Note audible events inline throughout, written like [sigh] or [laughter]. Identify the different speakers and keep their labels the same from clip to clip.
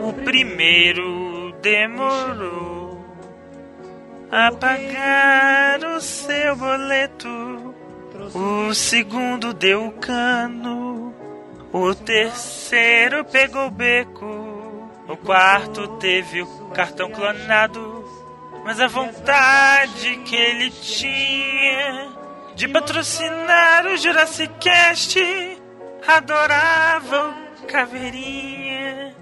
Speaker 1: O primeiro demorou a pagar o seu boleto. O segundo deu o cano. O terceiro pegou o beco. O quarto teve o cartão clonado. Mas a vontade que ele tinha de patrocinar o Jurassic Cast adorava o Caveirinha.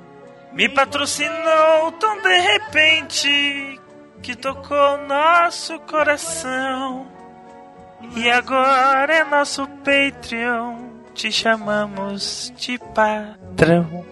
Speaker 1: Me patrocinou tão de repente que tocou nosso coração. E agora é nosso Patreon. Te chamamos de patrão.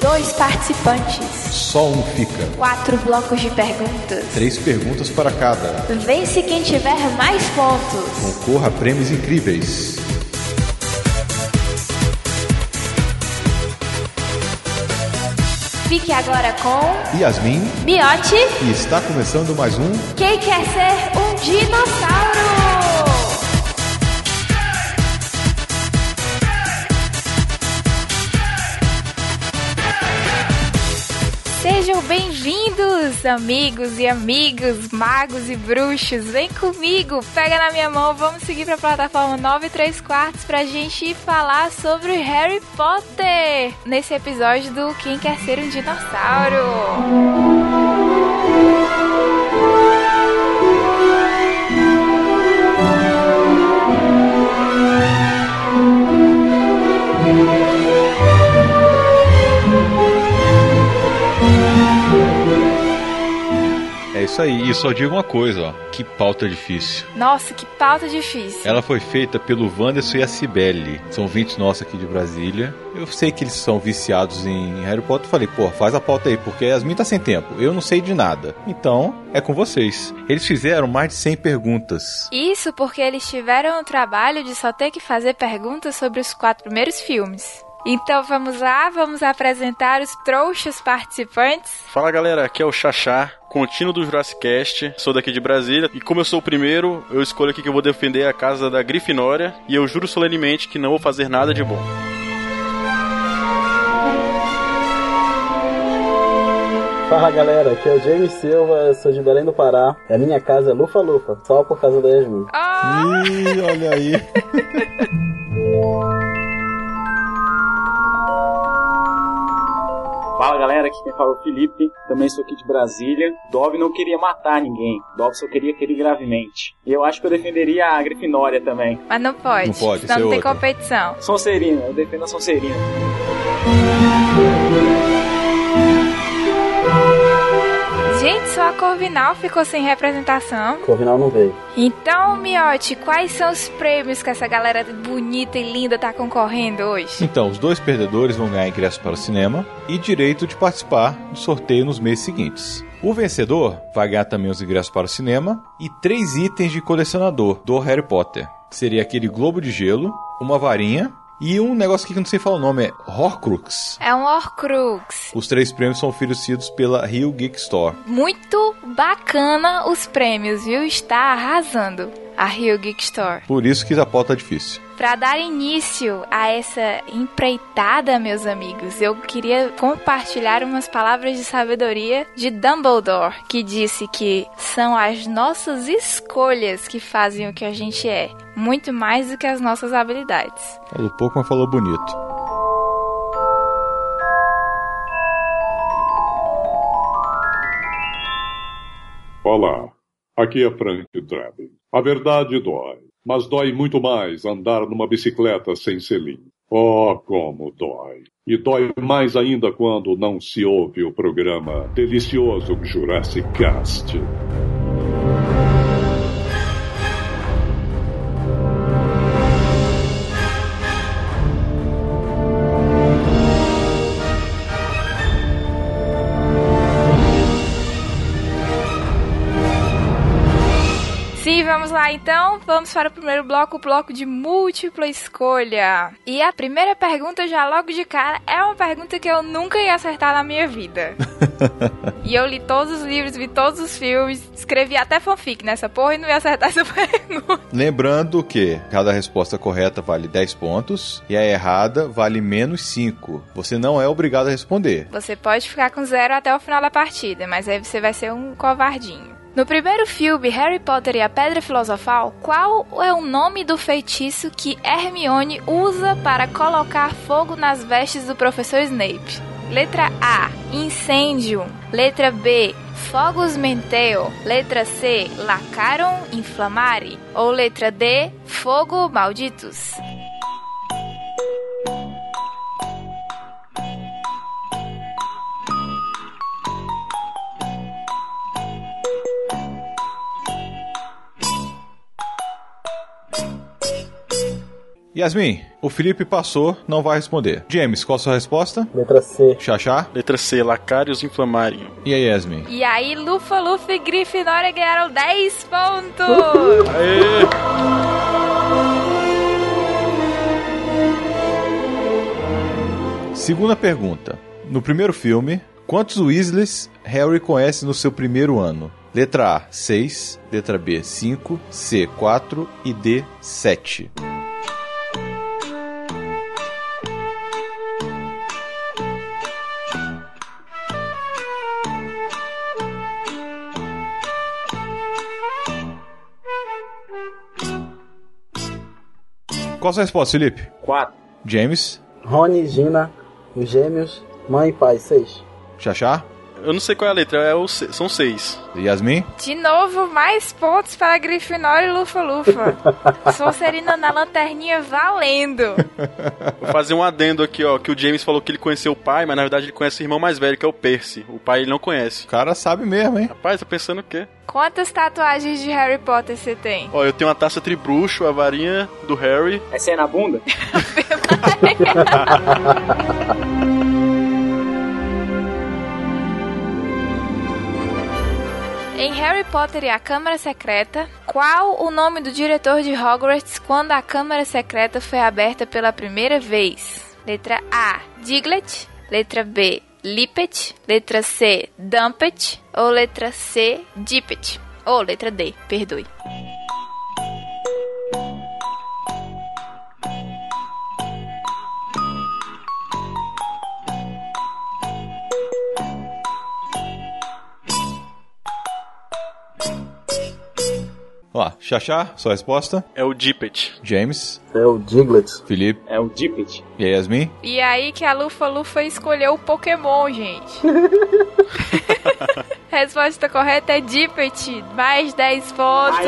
Speaker 2: Dois participantes.
Speaker 3: Só um fica.
Speaker 2: Quatro blocos de perguntas.
Speaker 3: Três perguntas para cada.
Speaker 2: Vence quem tiver mais pontos.
Speaker 3: Concorra a prêmios incríveis.
Speaker 2: Fique agora com
Speaker 3: Yasmin
Speaker 2: Miote.
Speaker 3: e está começando mais um
Speaker 2: Quem quer ser um dinossauro? Sejam bem-vindos, amigos e amigos, magos e bruxos. Vem comigo, pega na minha mão, vamos seguir para a plataforma 9 e 3 quartos pra gente falar sobre Harry Potter nesse episódio do Quem Quer Ser um Dinossauro.
Speaker 3: Isso aí. E só digo uma coisa, ó. Que pauta difícil.
Speaker 2: Nossa, que pauta difícil.
Speaker 3: Ela foi feita pelo Wanderson e a Cibele. São ouvintes nossos aqui de Brasília. Eu sei que eles são viciados em Harry Potter. Falei, pô, faz a pauta aí, porque Yasmin tá sem tempo. Eu não sei de nada. Então, é com vocês. Eles fizeram mais de 100 perguntas.
Speaker 2: Isso porque eles tiveram o trabalho de só ter que fazer perguntas sobre os quatro primeiros filmes. Então vamos lá, vamos apresentar os trouxas participantes.
Speaker 4: Fala galera, aqui é o Xaxá, contínuo do Jurassic Cast, sou daqui de Brasília e como eu sou o primeiro, eu escolho aqui que eu vou defender a casa da Grifinória e eu juro solenemente que não vou fazer nada de bom.
Speaker 5: Fala galera, aqui é o James Silva, sou de Belém do Pará. E a minha casa é Lufa Lufa, só por causa da Yasmin.
Speaker 2: Oh,
Speaker 3: Ih, olha aí. [laughs]
Speaker 6: Fala galera, aqui quem fala é o Felipe, também sou aqui de Brasília. Dove não queria matar ninguém, Dove só queria ferir gravemente. E eu acho que eu defenderia a Grifinória também.
Speaker 2: mas não pode,
Speaker 3: Não pode, é
Speaker 2: não tem
Speaker 3: outra.
Speaker 2: competição.
Speaker 6: Sonserina, eu defendo a Sonserina.
Speaker 2: Só a Corvinal ficou sem representação.
Speaker 5: Corvinal não veio.
Speaker 2: Então, Miote, quais são os prêmios que essa galera bonita e linda tá concorrendo hoje?
Speaker 3: Então, os dois perdedores vão ganhar ingresso para o cinema e direito de participar do sorteio nos meses seguintes. O vencedor vai ganhar também os ingressos para o cinema e três itens de colecionador do Harry Potter. Seria aquele globo de gelo, uma varinha e um negócio aqui que eu não sei falar o nome, é Horcrux.
Speaker 2: É um Horcrux.
Speaker 3: Os três prêmios são oferecidos pela Rio Geek Store.
Speaker 2: Muito bacana os prêmios, viu? Está arrasando a Rio Geek Store.
Speaker 3: Por isso que a pauta é difícil.
Speaker 2: Para dar início a essa empreitada, meus amigos, eu queria compartilhar umas palavras de sabedoria de Dumbledore, que disse que são as nossas escolhas que fazem o que a gente é, muito mais do que as nossas habilidades.
Speaker 3: Falou pouco, mas falou bonito.
Speaker 7: Olá, Aqui é Frank Drebin. A verdade dói, mas dói muito mais andar numa bicicleta sem selim. Oh, como dói! E dói mais ainda quando não se ouve o programa delicioso Jurassic Cast.
Speaker 2: Então. Vamos para o primeiro bloco, o bloco de múltipla escolha. E a primeira pergunta, já logo de cara, é uma pergunta que eu nunca ia acertar na minha vida. [laughs] e eu li todos os livros, vi todos os filmes, escrevi até fanfic nessa porra e não ia acertar [laughs] essa pergunta.
Speaker 3: Lembrando que cada resposta correta vale 10 pontos e a errada vale menos 5. Você não é obrigado a responder.
Speaker 2: Você pode ficar com zero até o final da partida, mas aí você vai ser um covardinho. No primeiro filme, Harry Potter e a Pedra Filosofal, qual é o nome do feitiço que Hermione usa para colocar fogo nas vestes do professor Snape? Letra A: incêndio. Letra B: fogos menteo. Letra C: lacaron inflamare. Ou letra D: fogo malditos.
Speaker 3: Yasmin, o Felipe passou, não vai responder. James, qual a sua resposta?
Speaker 5: Letra C.
Speaker 3: Xaxá?
Speaker 4: Letra C, Lacários Inflamarium.
Speaker 3: E aí, Yasmin?
Speaker 2: E aí, Lufa, Lufa e Grifinória ganharam 10 pontos! [laughs]
Speaker 4: Aê!
Speaker 3: Segunda pergunta. No primeiro filme, quantos Weasleys Harry conhece no seu primeiro ano? Letra A, 6. Letra B, 5. C, 4. E D, 7. Qual a sua resposta, Felipe?
Speaker 6: 4.
Speaker 3: James?
Speaker 5: Rony, Gina, os gêmeos, mãe e pai, 6.
Speaker 3: Xaxá?
Speaker 4: Eu não sei qual é a letra, é o C- são seis.
Speaker 3: Yasmin?
Speaker 2: De novo, mais pontos para Grifinória e Lufa Lufa. [laughs] Sonserina na lanterninha valendo.
Speaker 4: Vou fazer um adendo aqui, ó, que o James falou que ele conheceu o pai, mas na verdade ele conhece o irmão mais velho, que é o Percy. O pai ele não conhece.
Speaker 3: O cara sabe mesmo, hein?
Speaker 4: Rapaz, tá pensando o quê?
Speaker 2: Quantas tatuagens de Harry Potter você tem?
Speaker 4: Ó, eu tenho uma taça tribruxo, a varinha do Harry.
Speaker 6: Essa é na bunda? [laughs] [laughs]
Speaker 2: Em Harry Potter e a Câmara Secreta, qual o nome do diretor de Hogwarts quando a Câmara Secreta foi aberta pela primeira vez? Letra A, Diglett. Letra B, Lippet. Letra C, Dumpet. Ou letra C, Dippet. Ou letra D, perdoe.
Speaker 3: Ó, Xaxá, sua resposta?
Speaker 4: É o Dippet.
Speaker 3: James?
Speaker 5: É o Diglett.
Speaker 3: Felipe?
Speaker 6: É o Dippet.
Speaker 3: E aí, Yasmin?
Speaker 2: E aí que a Lufa Lufa escolheu o Pokémon, gente. [laughs] Resposta correta é Dippet. Mais 10 pontos.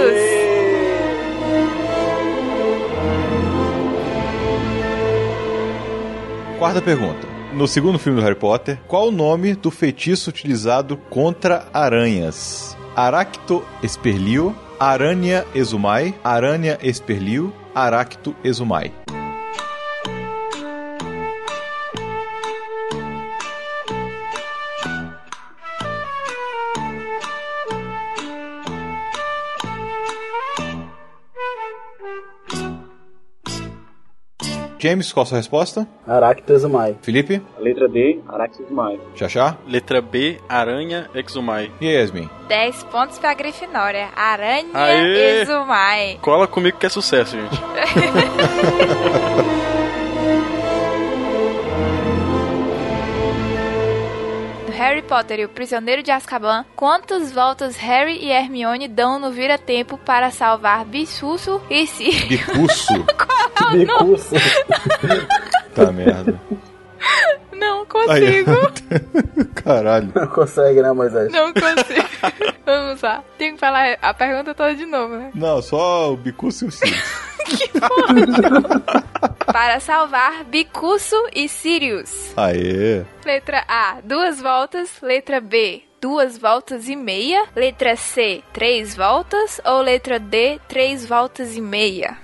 Speaker 3: Quarta pergunta. No segundo filme do Harry Potter, qual o nome do feitiço utilizado contra aranhas? Aracto Esperlio, Aranha Exumai, Aranha Esperlio, Aracto Exumai. James, qual a sua resposta?
Speaker 5: Aractosumai.
Speaker 3: Felipe?
Speaker 6: A letra D, Araxis Maio.
Speaker 3: Xaxá?
Speaker 4: Letra B, Aranha Exumai.
Speaker 3: E aí, Yasmin?
Speaker 2: 10 pontos pra Grifinória. Aranha
Speaker 4: Aê!
Speaker 2: Exumai.
Speaker 4: Cola comigo que é sucesso, gente. [laughs]
Speaker 2: Harry Potter e o Prisioneiro de Azkaban, quantas voltas Harry e Hermione dão no vira-tempo para salvar Bissusso e Sirius?
Speaker 3: Bicurso. [laughs]
Speaker 5: Bicurso. [laughs]
Speaker 3: tá merda.
Speaker 2: Não, consigo. [laughs]
Speaker 3: Caralho.
Speaker 5: Não consegue, né, Moisés?
Speaker 2: Não consigo. Vamos lá. Tenho que falar a pergunta toda de novo, né?
Speaker 3: Não, só o Bicuço e o Sirius.
Speaker 2: Para salvar Bicuço e Sirius.
Speaker 3: Aê.
Speaker 2: Letra A, duas voltas. Letra B, duas voltas e meia. Letra C, três voltas. Ou letra D, três voltas e meia.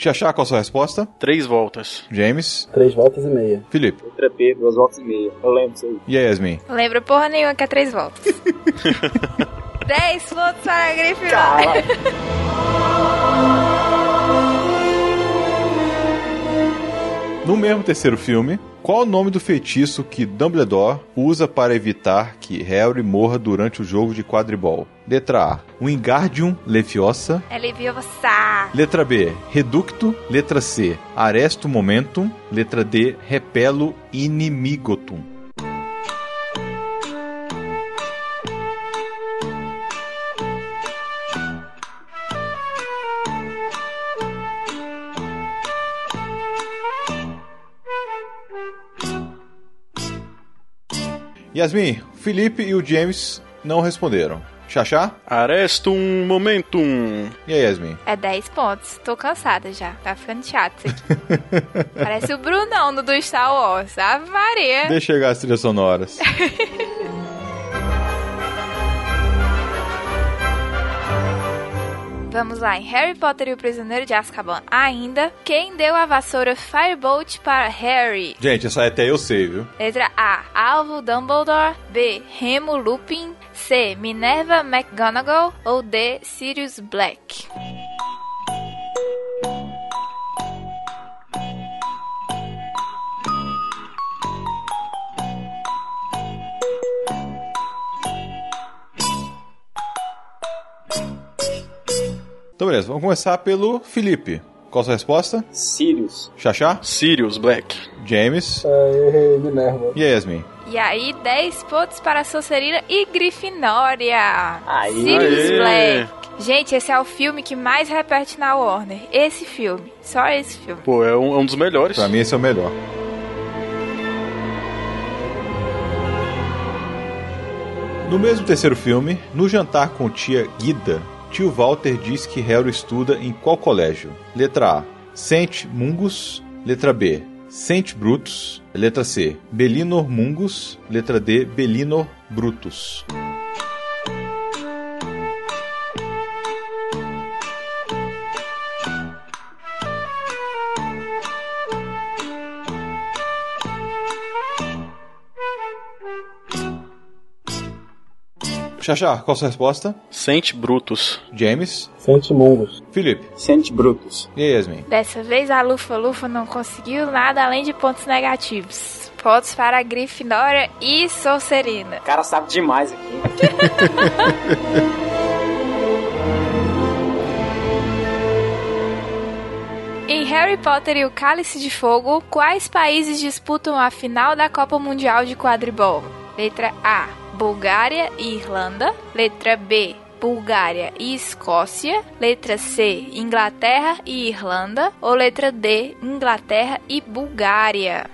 Speaker 3: Xaxá, qual a sua resposta?
Speaker 4: Três voltas.
Speaker 3: James.
Speaker 5: Três voltas e meia.
Speaker 3: Felipe.
Speaker 6: Letra B, duas voltas e meia. Eu lembro disso aí.
Speaker 3: E aí, Yasmin?
Speaker 2: Lembra porra nenhuma que é três voltas. [laughs] Dez pontos para a Grifinória.
Speaker 3: No mesmo terceiro filme, qual o nome do feitiço que Dumbledore usa para evitar que Harry morra durante o jogo de quadribol? Letra A, Wingardium Leviosa.
Speaker 2: É Leviosa.
Speaker 3: Letra B, Reducto. Letra C, Aresto Momentum. Letra D, Repelo Inimigotum. Yasmin, Felipe e o James não responderam. Xaxá?
Speaker 4: Arestum momentum.
Speaker 3: E aí, Yasmin?
Speaker 2: É 10 pontos. Tô cansada já. Tá ficando chato isso aqui. [laughs] Parece o Brunão do do Star Wars. Ave Maria.
Speaker 3: Deixa chegar as trilhas sonoras. [laughs]
Speaker 2: Vamos lá, em Harry Potter e o Prisioneiro de Azkaban ainda, quem deu a vassoura Firebolt para Harry?
Speaker 3: Gente, essa até eu sei, viu?
Speaker 2: Letra A, Alvo Dumbledore, B, Remo Lupin, C, Minerva McGonagall ou D, Sirius Black?
Speaker 3: Então, beleza. Vamos começar pelo Felipe. Qual a sua resposta?
Speaker 6: Sirius.
Speaker 3: Xaxá?
Speaker 4: Sirius Black.
Speaker 3: James?
Speaker 5: É, Minerva.
Speaker 3: E aí, Yasmin?
Speaker 2: E aí, 10 pontos para Sonserina e Grifinória.
Speaker 6: Aí.
Speaker 2: Sirius
Speaker 4: Aê.
Speaker 2: Black. Gente, esse é o filme que mais repete na Warner. Esse filme. Só esse filme.
Speaker 4: Pô, é um, é um dos melhores.
Speaker 3: Pra mim, esse é o melhor. No mesmo terceiro filme, no jantar com tia Guida, tio Walter diz que Harry estuda em qual colégio? Letra A, Saint Mungus. Letra B, Saint Brutus. Letra C, Belinor Mungus. Letra D, Belinor Brutus. Xaxá, qual a sua resposta?
Speaker 4: Saint Brutus.
Speaker 3: James?
Speaker 5: Sente Mungus.
Speaker 3: Felipe?
Speaker 6: Sente Brutus.
Speaker 3: E aí, Yasmin?
Speaker 2: Dessa vez a Lufa Lufa não conseguiu nada além de pontos negativos. Pontos para a Grifinória e Sonserina.
Speaker 6: O cara sabe demais aqui. [laughs]
Speaker 2: Em Harry Potter e o Cálice de Fogo, quais países disputam a final da Copa Mundial de Quadribol? Letra A: Bulgária e Irlanda. Letra B: Bulgária e Escócia. Letra C: Inglaterra e Irlanda. Ou letra D: Inglaterra e Bulgária.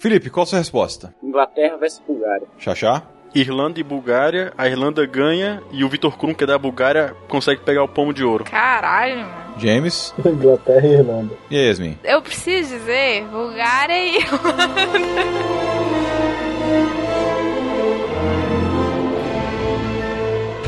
Speaker 3: Felipe, qual a sua resposta?
Speaker 6: Inglaterra versus Bulgária.
Speaker 3: Xaxá?
Speaker 4: Irlanda e Bulgária. A Irlanda ganha e o Vitor Krum, que é da Bulgária, consegue pegar o pomo de ouro.
Speaker 2: Caralho, mano.
Speaker 3: James?
Speaker 5: Inglaterra e Irlanda.
Speaker 3: E aí, Yasmin?
Speaker 2: Eu preciso dizer Bulgária e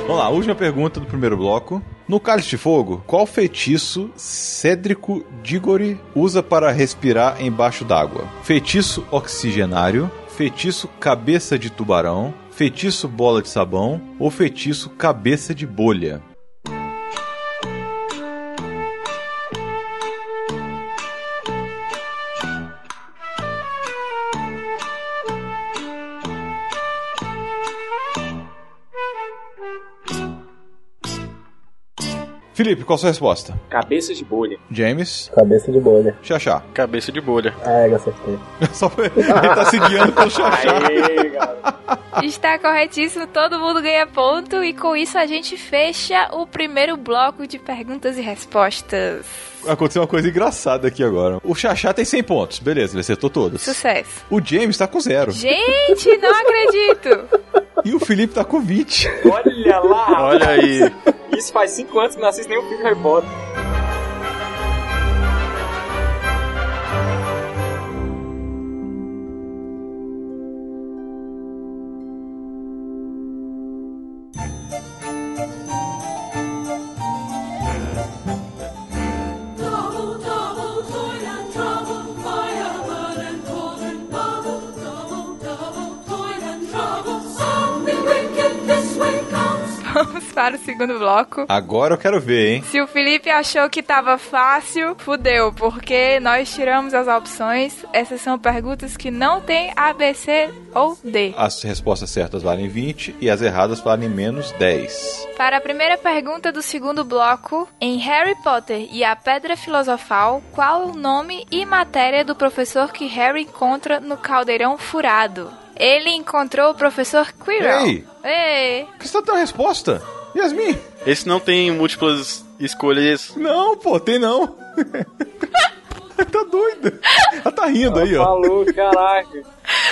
Speaker 3: Vamos lá, última pergunta do primeiro bloco. No Cálice de Fogo, qual feitiço Cédrico Diggory usa para respirar embaixo d'água? Feitiço oxigenário, feitiço cabeça de tubarão, feitiço bola de sabão ou feitiço cabeça de bolha? Felipe, qual a sua resposta?
Speaker 6: Cabeça de bolha.
Speaker 3: James?
Speaker 5: Cabeça de bolha.
Speaker 3: Xaxá.
Speaker 4: Cabeça de bolha.
Speaker 5: Ah, eu acertei. [laughs]
Speaker 3: Só foi... Ele tá se guiando pelo Xaxá.
Speaker 6: Aê.
Speaker 2: Está corretíssimo, todo mundo ganha ponto e com isso a gente fecha o primeiro bloco de perguntas e respostas.
Speaker 3: Aconteceu uma coisa engraçada aqui agora. O Xaxá tem 100 pontos. Beleza, ele acertou todas.
Speaker 2: Sucesso.
Speaker 3: O James tá com zero.
Speaker 2: Gente, não acredito! [laughs]
Speaker 3: E o Felipe tá com 20.
Speaker 6: Olha lá.
Speaker 4: Olha aí.
Speaker 6: Isso faz 5 anos que não assisto nenhum filme Harry Potter.
Speaker 2: Segundo bloco.
Speaker 3: Agora eu quero ver, hein?
Speaker 2: Se o Felipe achou que tava fácil, fudeu, porque nós tiramos as opções. Essas são perguntas que não tem A, B, C ou D.
Speaker 3: As respostas certas valem 20 e as erradas valem menos 10.
Speaker 2: Para a primeira pergunta do segundo bloco, em Harry Potter e a Pedra Filosofal, qual o nome e matéria do professor que Harry encontra no caldeirão furado? Ele encontrou o professor Quirrell.
Speaker 3: Ei!
Speaker 2: Ei!
Speaker 3: Que você tá dando resposta? Yasmin?
Speaker 4: Esse não tem múltiplas escolhas.
Speaker 3: Não, pô, tem não. [laughs] tá doida. Ela tá rindo aí, ó.
Speaker 6: Falou, caraca.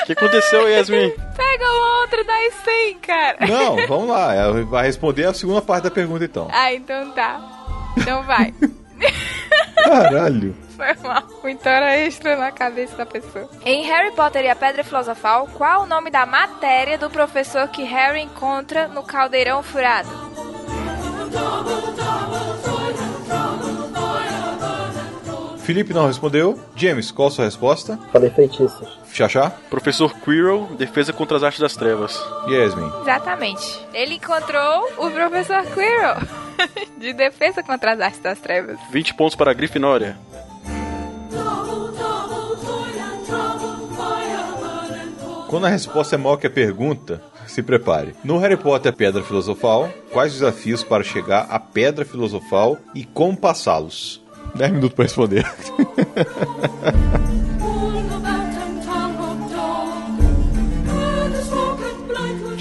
Speaker 4: O que aconteceu, Yasmin?
Speaker 2: Pega o outro, dá 100, cara.
Speaker 3: Não, vamos lá. Ela vai responder a segunda parte da pergunta, então.
Speaker 2: Ah, então tá. Então vai. [laughs]
Speaker 3: Caralho.
Speaker 2: Foi mal. Muita hora extra na cabeça da pessoa. Em Harry Potter e a Pedra Filosofal, qual o nome da matéria do professor que Harry encontra no caldeirão furado?
Speaker 3: Felipe não respondeu. James, qual a sua resposta?
Speaker 5: Falei feitiços.
Speaker 3: Xaxá?
Speaker 4: Professor Quirrell, defesa contra as artes das trevas.
Speaker 3: Yasmin.
Speaker 2: Exatamente. Ele encontrou o professor Quirrell. [laughs] De defesa contra as artes das trevas.
Speaker 4: 20 pontos para a Grifinória.
Speaker 3: Quando a resposta é maior que a pergunta, se prepare. No Harry Potter Pedra Filosofal, quais os desafios para chegar à Pedra Filosofal e como passá-los? 10 minutos para responder. [laughs]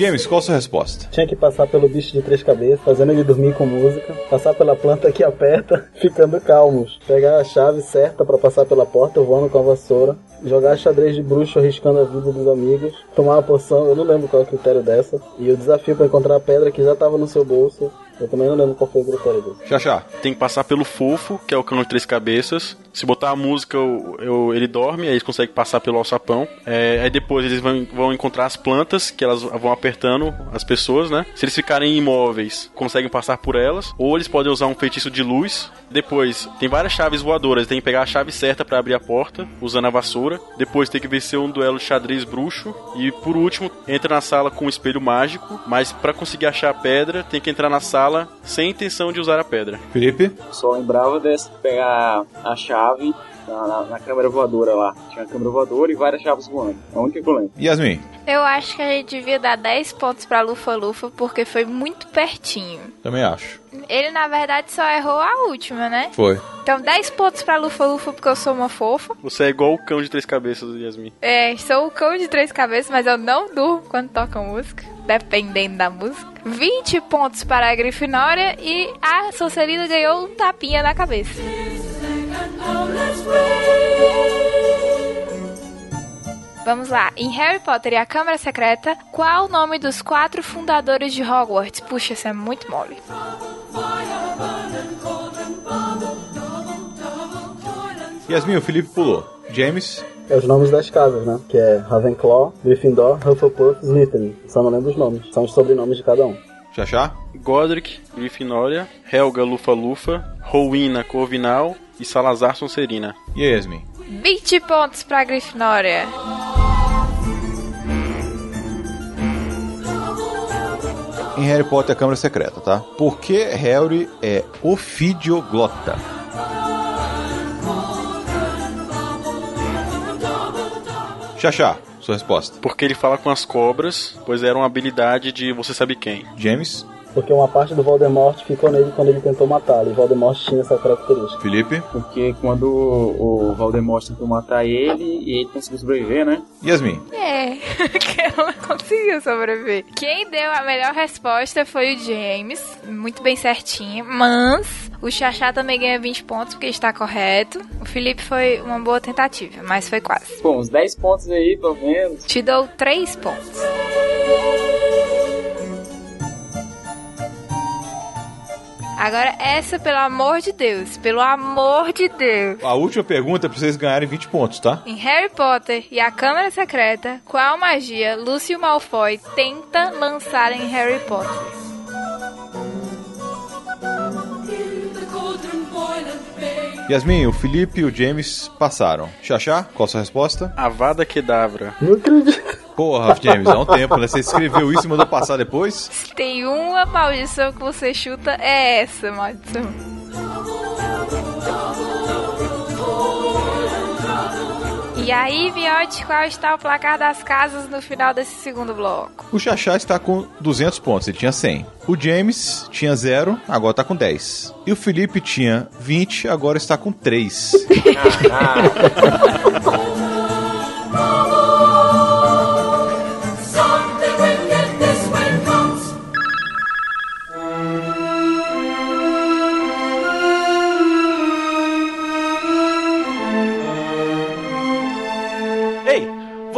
Speaker 3: James, qual a sua resposta?
Speaker 5: Tinha que passar pelo bicho de três cabeças, fazendo ele dormir com música, passar pela planta que aperta, [laughs] ficando calmos, pegar a chave certa pra passar pela porta, voando com a vassoura, jogar xadrez de bruxo arriscando a vida dos amigos, tomar uma poção, eu não lembro qual é o critério dessa, e o desafio pra encontrar a pedra que já tava no seu bolso, eu também não lembro qual foi o critério desse.
Speaker 3: Xaxá.
Speaker 4: Tem que passar pelo fofo, que é o cano de três cabeças. Se botar a música, eu- eu- ele dorme, aí eles conseguem passar pelo alçapão. É, aí depois eles vão, vão encontrar as plantas, que elas vão apertando as pessoas, né? Se eles ficarem imóveis, conseguem passar por elas. Ou eles podem usar um feitiço de luz. Depois, tem várias chaves voadoras. Tem que pegar a chave certa pra abrir a porta, usando a vassoura. Depois tem que vencer um duelo de xadrez bruxo. E por último, entra na sala com um espelho mágico. Mas pra conseguir achar a pedra, tem que entrar na sala sem intenção de usar a pedra.
Speaker 3: Felipe?
Speaker 6: Só lembrava dessa, pegar a chave na, na, na câmera voadora lá. Tinha uma câmera voadora e várias chaves voando. É a única que eu lembro.
Speaker 3: Yasmin.
Speaker 2: Eu acho que a gente devia dar 10 pontos pra Lufa Lufa, porque foi muito pertinho.
Speaker 3: Também acho.
Speaker 2: Ele, na verdade, só errou a última, né?
Speaker 3: Foi.
Speaker 2: Então, 10 pontos pra Lufa Lufa, porque eu sou uma fofa.
Speaker 4: Você é igual o cão de três cabeças, Yasmin.
Speaker 2: É, sou o cão de três cabeças, mas eu não durmo quando toca música, dependendo da música. 20 pontos para a Grifinória e a Sonserina ganhou um tapinha na cabeça. Vamos lá. Em Harry Potter e a Câmara Secreta, qual o nome dos quatro fundadores de Hogwarts? Puxa, isso é muito mole.
Speaker 3: Yasmin, o Felipe pulou. James?
Speaker 5: É os nomes das casas, né? Que é Ravenclaw, Gryffindor, Hufflepuff, Slytherin. Só não lembro os nomes. São os sobrenomes de cada um.
Speaker 3: Xaxá?
Speaker 4: Godric, Grifinória, Helga, Lufa-Lufa, Rowena, Corvinal e Salazar, Sonserina.
Speaker 3: E aí, Yasmin?
Speaker 2: 20 pontos para a Grifinória.
Speaker 3: Em Harry Potter, a Câmara Secreta, tá? Por que Harry é ofidioglota? Xaxá, sua resposta.
Speaker 4: Porque ele fala com as cobras, pois era uma habilidade de você sabe quem.
Speaker 3: James?
Speaker 5: Porque uma parte do Voldemort ficou nele quando ele tentou matá-lo. E Voldemort tinha essa característica.
Speaker 3: Felipe?
Speaker 6: Porque quando o Voldemort tentou matar ele, e ele conseguiu sobreviver, né?
Speaker 3: Yasmin.
Speaker 2: É, [laughs] que ela conseguiu sobreviver. Quem deu a melhor resposta foi o James, muito bem certinho, mas o Xaxá também ganha 20 pontos porque está correto. O Felipe foi uma boa tentativa, mas foi quase.
Speaker 6: Pô, uns 10 pontos aí, pelo menos.
Speaker 2: Te dou 3 pontos. Agora essa, pelo amor de Deus, pelo amor de Deus.
Speaker 3: A última pergunta é pra vocês ganharem 20 pontos, tá?
Speaker 2: Em Harry Potter e a Câmara Secreta, qual magia Lúcio Malfoy tenta lançar em Harry Potter?
Speaker 3: Yasmin, o Felipe e o James passaram. Xaxá, qual a sua resposta?
Speaker 4: Avada Kedavra.
Speaker 5: Não acredito.
Speaker 3: Porra, James, há um tempo, né? Você escreveu isso e mandou passar depois?
Speaker 2: Se tem uma maldição que você chuta, é essa maldição. E aí, Viote, qual está o placar das casas no final desse segundo bloco?
Speaker 3: O Xaxá está com 200 pontos, ele tinha 100. O James tinha 0, agora está com 10. E o Felipe tinha 20, agora está com 3. [laughs]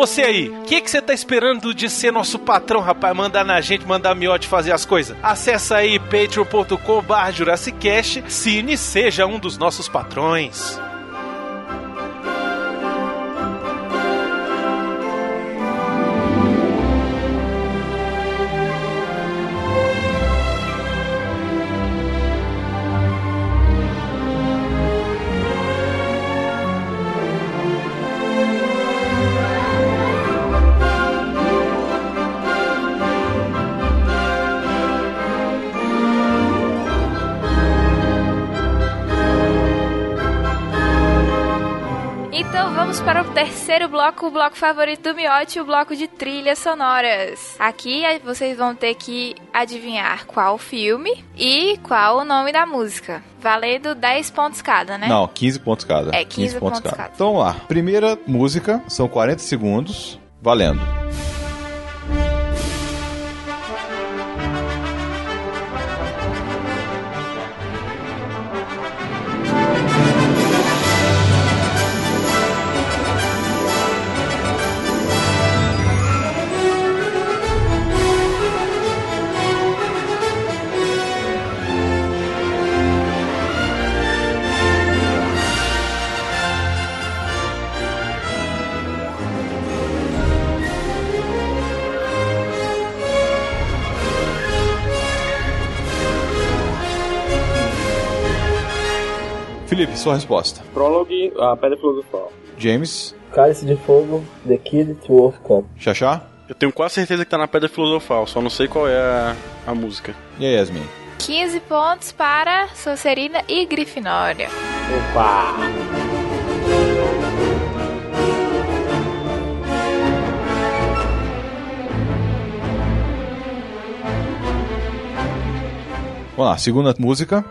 Speaker 8: você aí, o que que você tá esperando de ser nosso patrão, rapaz? Mandar na gente, mandar a miote fazer as coisas? Acesse aí patreon.com barra Jurassicast, Cine seja um dos nossos patrões.
Speaker 2: Bloco, o bloco favorito do Miote, o bloco de trilhas sonoras. Aqui vocês vão ter que adivinhar qual filme e qual o nome da música. Valendo 10 pontos cada, né?
Speaker 3: Não, 15 pontos cada.
Speaker 2: É, 15 pontos cada.
Speaker 3: Então vamos lá. Primeira música, são 40 segundos, valendo. Felipe, sua resposta.
Speaker 6: Prólogo, a Pedra Filosofal.
Speaker 3: James,
Speaker 5: Cálice de Fogo, The Kid to Wolf Cup.
Speaker 3: Xaxá
Speaker 4: Eu tenho quase certeza que tá na Pedra Filosofal, só não sei qual é a, a música.
Speaker 3: e a Yasmin.
Speaker 2: 15 pontos para Sonserina e Grifinória.
Speaker 6: Opa!
Speaker 3: Vamos lá, segunda música.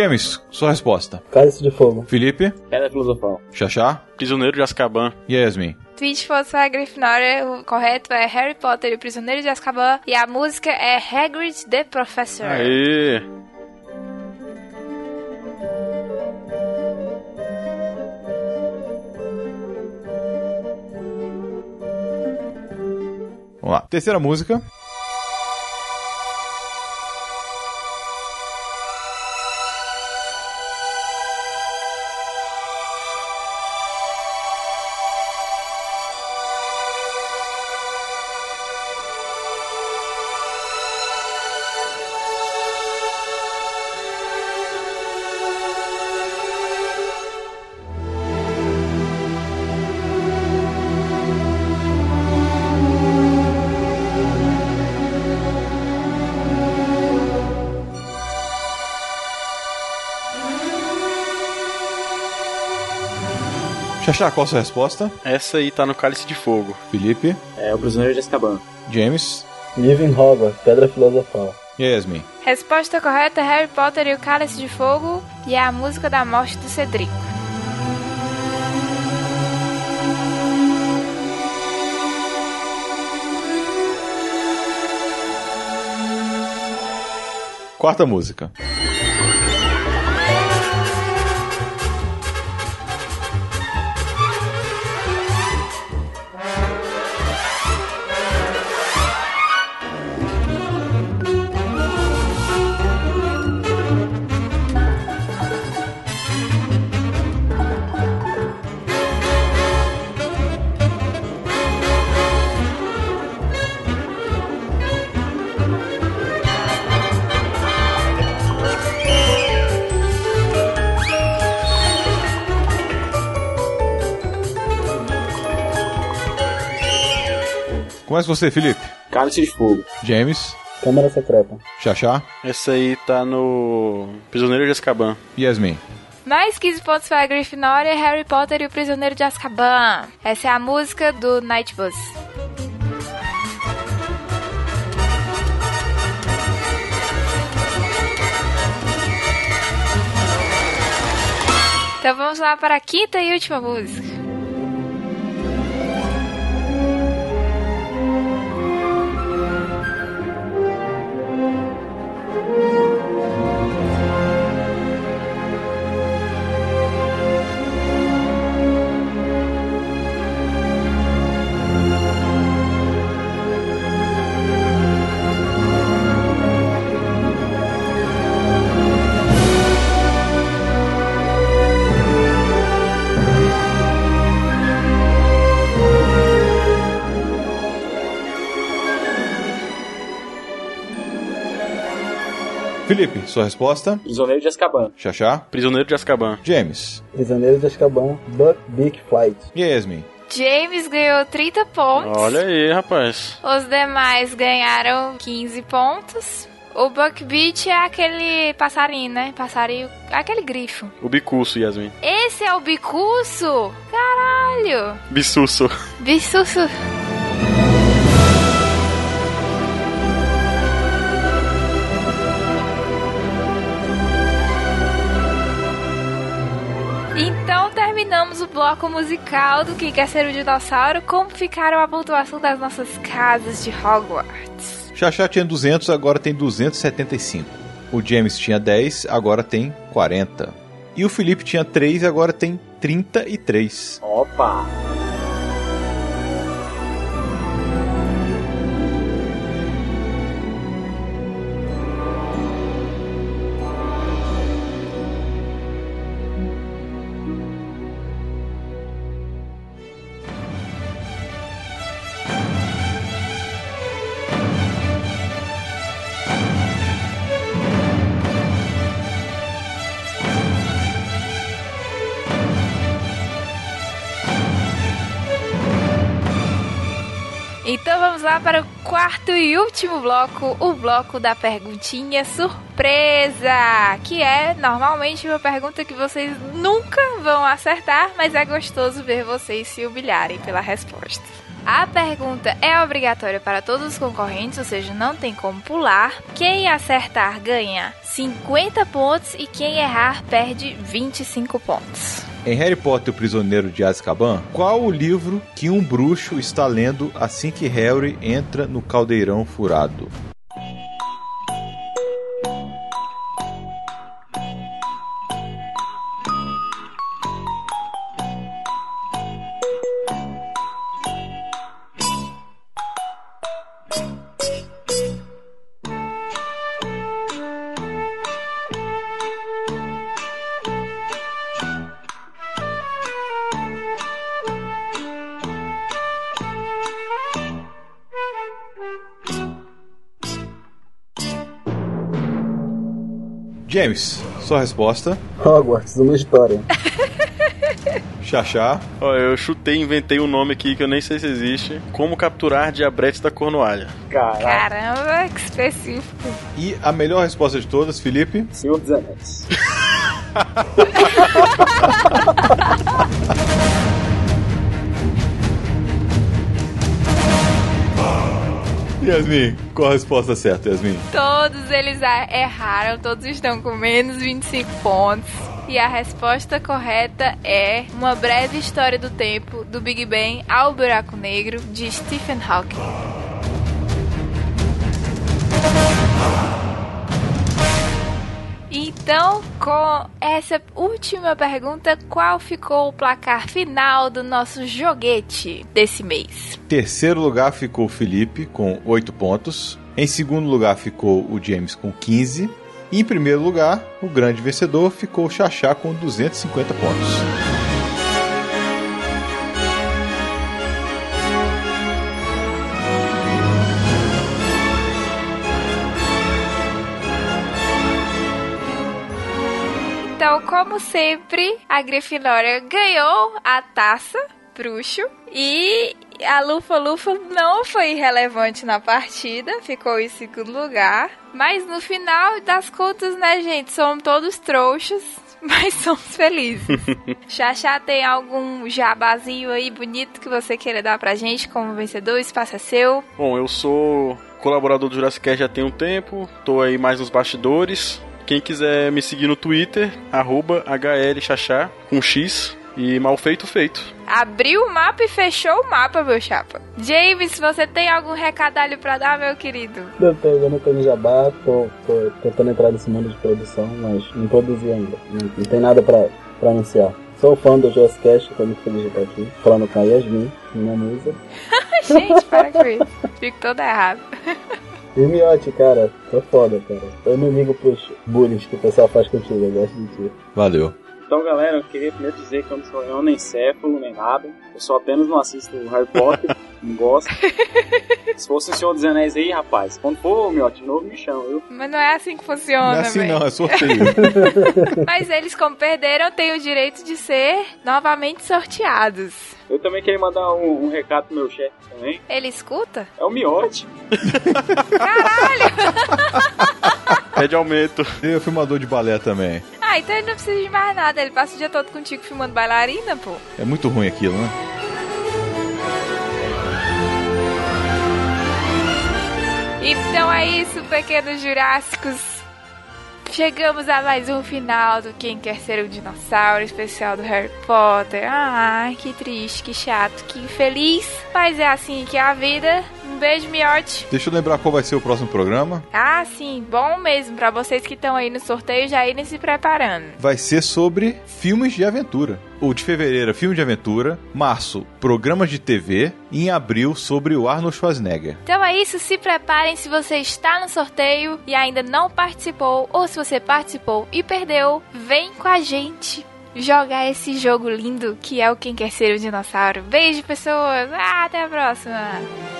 Speaker 3: James, sua resposta.
Speaker 5: Cálice de Fogo.
Speaker 3: Felipe,
Speaker 6: Pedra Filosofal.
Speaker 3: Xaxá
Speaker 4: Prisioneiro de Azkaban.
Speaker 3: e Yasmin.
Speaker 2: 20 pontos para a Grifinória, o correto é Harry Potter e o Prisioneiro de Azkaban. E a música é Hagrid the Professor.
Speaker 4: Aê!
Speaker 3: Vamos lá. Terceira música. Xaxá, qual a sua resposta?
Speaker 4: Essa aí tá no Cálice de Fogo.
Speaker 3: Felipe,
Speaker 6: É o Prisioneiro de Azkaban.
Speaker 3: James
Speaker 5: Living Hogwarts, Pedra Filosofal.
Speaker 3: e Yasmin.
Speaker 2: Resposta correta: Harry Potter e o Cálice de Fogo e a música da morte do Cedric.
Speaker 3: Quarta música. Começa com você, Felipe.
Speaker 6: Cálice de Fogo.
Speaker 3: James,
Speaker 5: Câmara Secreta.
Speaker 3: Xaxá
Speaker 4: Essa aí tá no Prisioneiro de Azkaban.
Speaker 3: Yasmin.
Speaker 2: Mais 15 pontos para a Grifinória, Harry Potter e o Prisioneiro de Azkaban. Essa é a música do Night Bus. Então vamos lá para a quinta e última música.
Speaker 3: Felipe, sua resposta?
Speaker 6: Prisioneiro de Azkaban.
Speaker 3: Xaxá?
Speaker 4: Prisioneiro de Azkaban.
Speaker 3: James.
Speaker 5: Prisioneiro de Azkaban, Buck Big Flight.
Speaker 3: E Yasmin?
Speaker 2: James ganhou 30 pontos.
Speaker 4: Olha aí, rapaz.
Speaker 2: Os demais ganharam 15 pontos. O Buckbeat é aquele passarinho, né? Passarinho. Aquele grifo.
Speaker 4: O bicuço, Yasmin.
Speaker 2: Esse é o bicuço? Caralho!
Speaker 4: Bissusso.
Speaker 2: Bissuço. O bloco musical do Quem Quer Ser o Dinossauro. Como ficaram a pontuação das nossas casas de Hogwarts?
Speaker 3: Xaxá tinha 200, agora tem 275. O James tinha 10, agora tem 40. E o Felipe tinha 3, agora tem 33.
Speaker 6: Opa!
Speaker 2: Para o quarto e último bloco, o bloco da perguntinha surpresa, que é normalmente uma pergunta que vocês nunca vão acertar, mas é gostoso ver vocês se humilharem pela resposta. A pergunta é obrigatória para todos os concorrentes, ou seja, não tem como pular. Quem acertar ganha 50 pontos e quem errar perde 25 pontos.
Speaker 3: Em Harry Potter, o Prisioneiro de Azkaban, qual o livro que um bruxo está lendo assim que Harry entra no caldeirão furado? James, sua resposta?
Speaker 5: Hogwarts, uma história. [laughs]
Speaker 3: Xaxá.
Speaker 4: Ó, eu chutei, inventei um nome aqui que eu nem sei se existe. Como capturar diabretes da cornualha.
Speaker 6: Caraca.
Speaker 2: Caramba, que específico.
Speaker 3: E a melhor resposta de todas, Felipe?
Speaker 6: Senhor dos Anéis. [laughs]
Speaker 3: Yasmin, qual a resposta certa, Yasmin?
Speaker 2: Todos eles erraram, todos estão com menos 25 pontos. E a resposta correta é Uma Breve História do Tempo, do Big Bang ao Buraco Negro, de Stephen Hawking. Então, com essa última pergunta, qual ficou o placar final do nosso joguete desse mês?
Speaker 3: Terceiro lugar ficou o Felipe com 8 pontos. Em segundo lugar ficou o James com 15. E em primeiro lugar, o grande vencedor ficou o Xaxá com 250 pontos.
Speaker 2: Então, como sempre, a Grifinória ganhou a taça bruxo e a Lufa Lufa não foi relevante na partida, ficou em segundo lugar. Mas no final das contas, né, gente, somos todos trouxas, [laughs] mas somos felizes. [laughs] Xaxá, tem algum jabazinho aí bonito que você queira dar pra gente como vencedor? O espaço é seu.
Speaker 4: Bom, eu sou colaborador do Jurassic já tem um tempo, tô aí mais nos bastidores. Quem quiser me seguir no Twitter, arroba HLXaxá, com X, e mal feito, feito.
Speaker 2: Abriu o mapa e fechou o mapa, meu chapa. James, você tem algum recadalho pra dar, meu querido?
Speaker 5: Eu tô vendo Tony Jabá, tô, tô tentando entrar nesse mundo de produção, mas não produzi ainda. Não, não tem nada pra, pra anunciar. Sou fã do Just Cash, tô muito feliz de estar aqui, falando com a Yasmin, minha musa. [laughs]
Speaker 2: gente, para com isso. Fico toda errada. [laughs]
Speaker 5: E o Miotti, cara, tô foda, cara. Eu não ligo pros bullies que o pessoal faz contigo, eu gosto de ti.
Speaker 3: Valeu.
Speaker 6: Então, galera, eu queria primeiro dizer que eu não sou eu nem céfalo, nem nada. Eu só apenas não assisto Harry Potter, [laughs] não gosto. Se fosse o Senhor dos Anéis aí, rapaz, quando for, meu, de novo me chama, viu?
Speaker 2: Mas não é assim que funciona,
Speaker 3: Não é assim
Speaker 2: véi.
Speaker 3: não, é sorteio. [laughs]
Speaker 2: Mas eles, como perderam, têm o direito de ser novamente sorteados.
Speaker 6: Eu também queria mandar um, um recado pro meu chefe também.
Speaker 2: Ele escuta?
Speaker 6: É o Miotti.
Speaker 4: Pede [laughs] aumento.
Speaker 3: Ele é filmador de balé também.
Speaker 2: Ah, então ele não precisa de mais nada. Ele passa o dia todo contigo filmando bailarina, pô.
Speaker 3: É muito ruim aquilo, né?
Speaker 2: Então é isso, pequenos jurássicos. Chegamos a mais um final do Quem Quer Ser um Dinossauro, especial do Harry Potter. Ai, que triste, que chato, que infeliz. Mas é assim que é a vida. Um beijo, miote.
Speaker 3: Deixa eu lembrar qual vai ser o próximo programa.
Speaker 2: Ah, sim, bom mesmo. Pra vocês que estão aí no sorteio já irem se preparando.
Speaker 3: Vai ser sobre filmes de aventura. O de fevereiro, filme de aventura. Março, programas de TV. E em abril, sobre o Arnold Schwarzenegger.
Speaker 2: Então é isso, se preparem se você está no sorteio e ainda não participou, ou se você participou e perdeu, vem com a gente jogar esse jogo lindo que é o Quem Quer Ser um Dinossauro. Beijo, pessoas! Ah, até a próxima!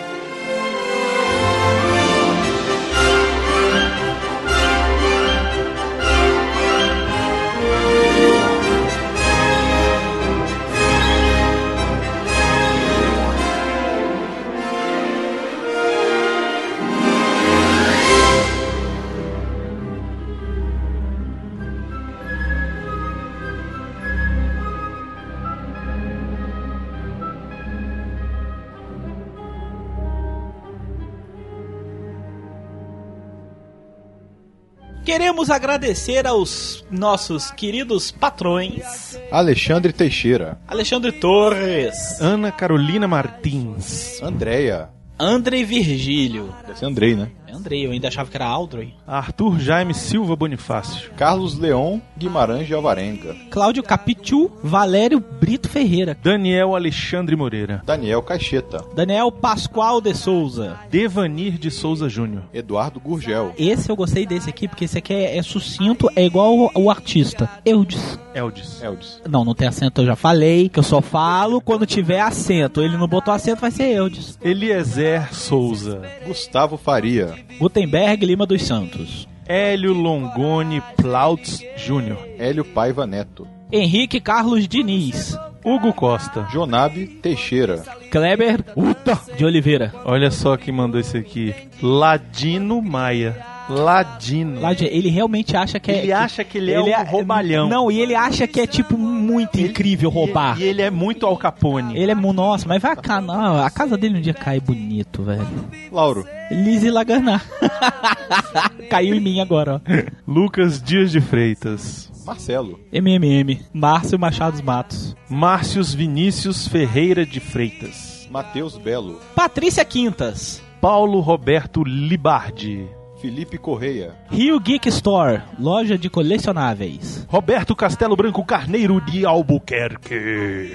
Speaker 9: Queremos agradecer aos nossos queridos patrões
Speaker 3: Alexandre Teixeira.
Speaker 9: Alexandre Torres,
Speaker 8: Ana Carolina Martins.
Speaker 3: Andréia.
Speaker 9: Andrei Virgílio.
Speaker 3: Deve ser Andrei, né?
Speaker 9: É Andrei, eu ainda achava que era Aldrey.
Speaker 8: Arthur Jaime Silva Bonifácio.
Speaker 3: Carlos Leon Guimarães de Alvarenga.
Speaker 9: Cláudio Capitu, Valério Brito Ferreira,
Speaker 8: Daniel Alexandre Moreira.
Speaker 3: Daniel Caixeta.
Speaker 9: Daniel Pascoal de Souza.
Speaker 8: Devanir de Souza Júnior.
Speaker 3: Eduardo Gurgel.
Speaker 9: Esse eu gostei desse aqui, porque esse aqui é, é sucinto, é igual o, o artista. Eudes.
Speaker 8: Eldis.
Speaker 3: Eldis.
Speaker 9: Não, não tem acento, eu já falei, que eu só falo quando tiver acento. Ele não botou acento, vai ser Eudes.
Speaker 8: Eliezer Souza.
Speaker 3: Gustavo Faria.
Speaker 9: Gutenberg Lima dos Santos.
Speaker 8: Hélio Longoni Plautz Júnior.
Speaker 3: Hélio Paiva Neto.
Speaker 9: Henrique Carlos Diniz.
Speaker 8: Hugo Costa.
Speaker 3: Jonabe Teixeira.
Speaker 9: Kleber Uta de Oliveira.
Speaker 8: Olha só quem mandou esse aqui. Ladino Maia. Ladino.
Speaker 9: Lá de- Ele realmente acha que é.
Speaker 8: Ele acha que ele é um roubalhão.
Speaker 9: Não, e ele acha que é tipo muito incrível roubar.
Speaker 8: E ele é muito Al Capone.
Speaker 9: Ele é, nossa, mas vai a casa, não, a casa dele um dia cai bonito, velho.
Speaker 3: Lauro.
Speaker 9: Lizzie Laganá. [laughs] Caiu em mim agora, ó.
Speaker 8: Lucas Dias de Freitas.
Speaker 3: Marcelo.
Speaker 9: MMM. Márcio Machado dos Matos.
Speaker 8: Márcios Vinícius Ferreira de Freitas.
Speaker 3: Matheus Belo.
Speaker 9: Patrícia Quintas.
Speaker 8: Paulo Roberto Libardi.
Speaker 3: Felipe Correia.
Speaker 9: Rio Geek Store. Loja de colecionáveis.
Speaker 8: Roberto Castelo Branco Carneiro de Albuquerque.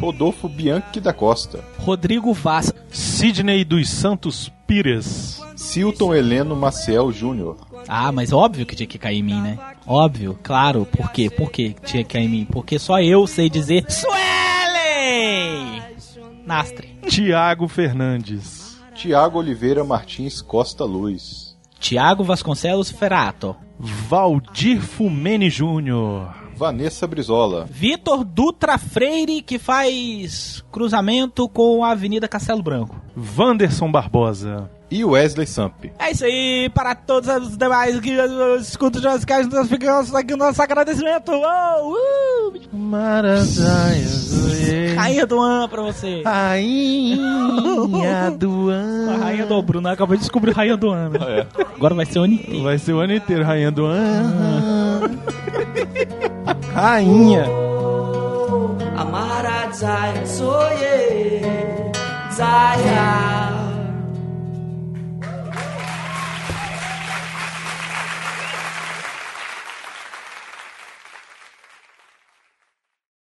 Speaker 3: Rodolfo Bianchi da Costa.
Speaker 9: Rodrigo Vaz.
Speaker 8: Sidney dos Santos Pires.
Speaker 3: Silton Heleno Maciel Júnior.
Speaker 9: Ah, mas óbvio que tinha que cair em mim, né? Óbvio, claro. Por quê? Por que tinha que cair em mim? Porque só eu sei dizer Suelen! Nastre.
Speaker 8: Tiago Fernandes.
Speaker 3: Tiago Oliveira Martins Costa Luz.
Speaker 9: Tiago Vasconcelos Ferato.
Speaker 8: Valdir Fumene Júnior.
Speaker 3: Vanessa Brizola.
Speaker 9: Vitor Dutra Freire, que faz cruzamento com a Avenida Castelo Branco.
Speaker 8: Vanderson Barbosa.
Speaker 3: E Wesley Samp.
Speaker 9: É isso aí, para todos os demais que escutam os casos, nós ficamos aqui no nosso agradecimento. Oh, uh! Rainha do An pra você.
Speaker 8: Rainha [laughs] do
Speaker 9: A
Speaker 8: An.
Speaker 9: Rainha do Bruno, acabou de descobrir Rainha do An. né? Agora vai ser o ano inteiro.
Speaker 8: Vai ser o ano inteiro, Rainha do An. [laughs] Rainha.
Speaker 10: Amara Zaya Soye Zaya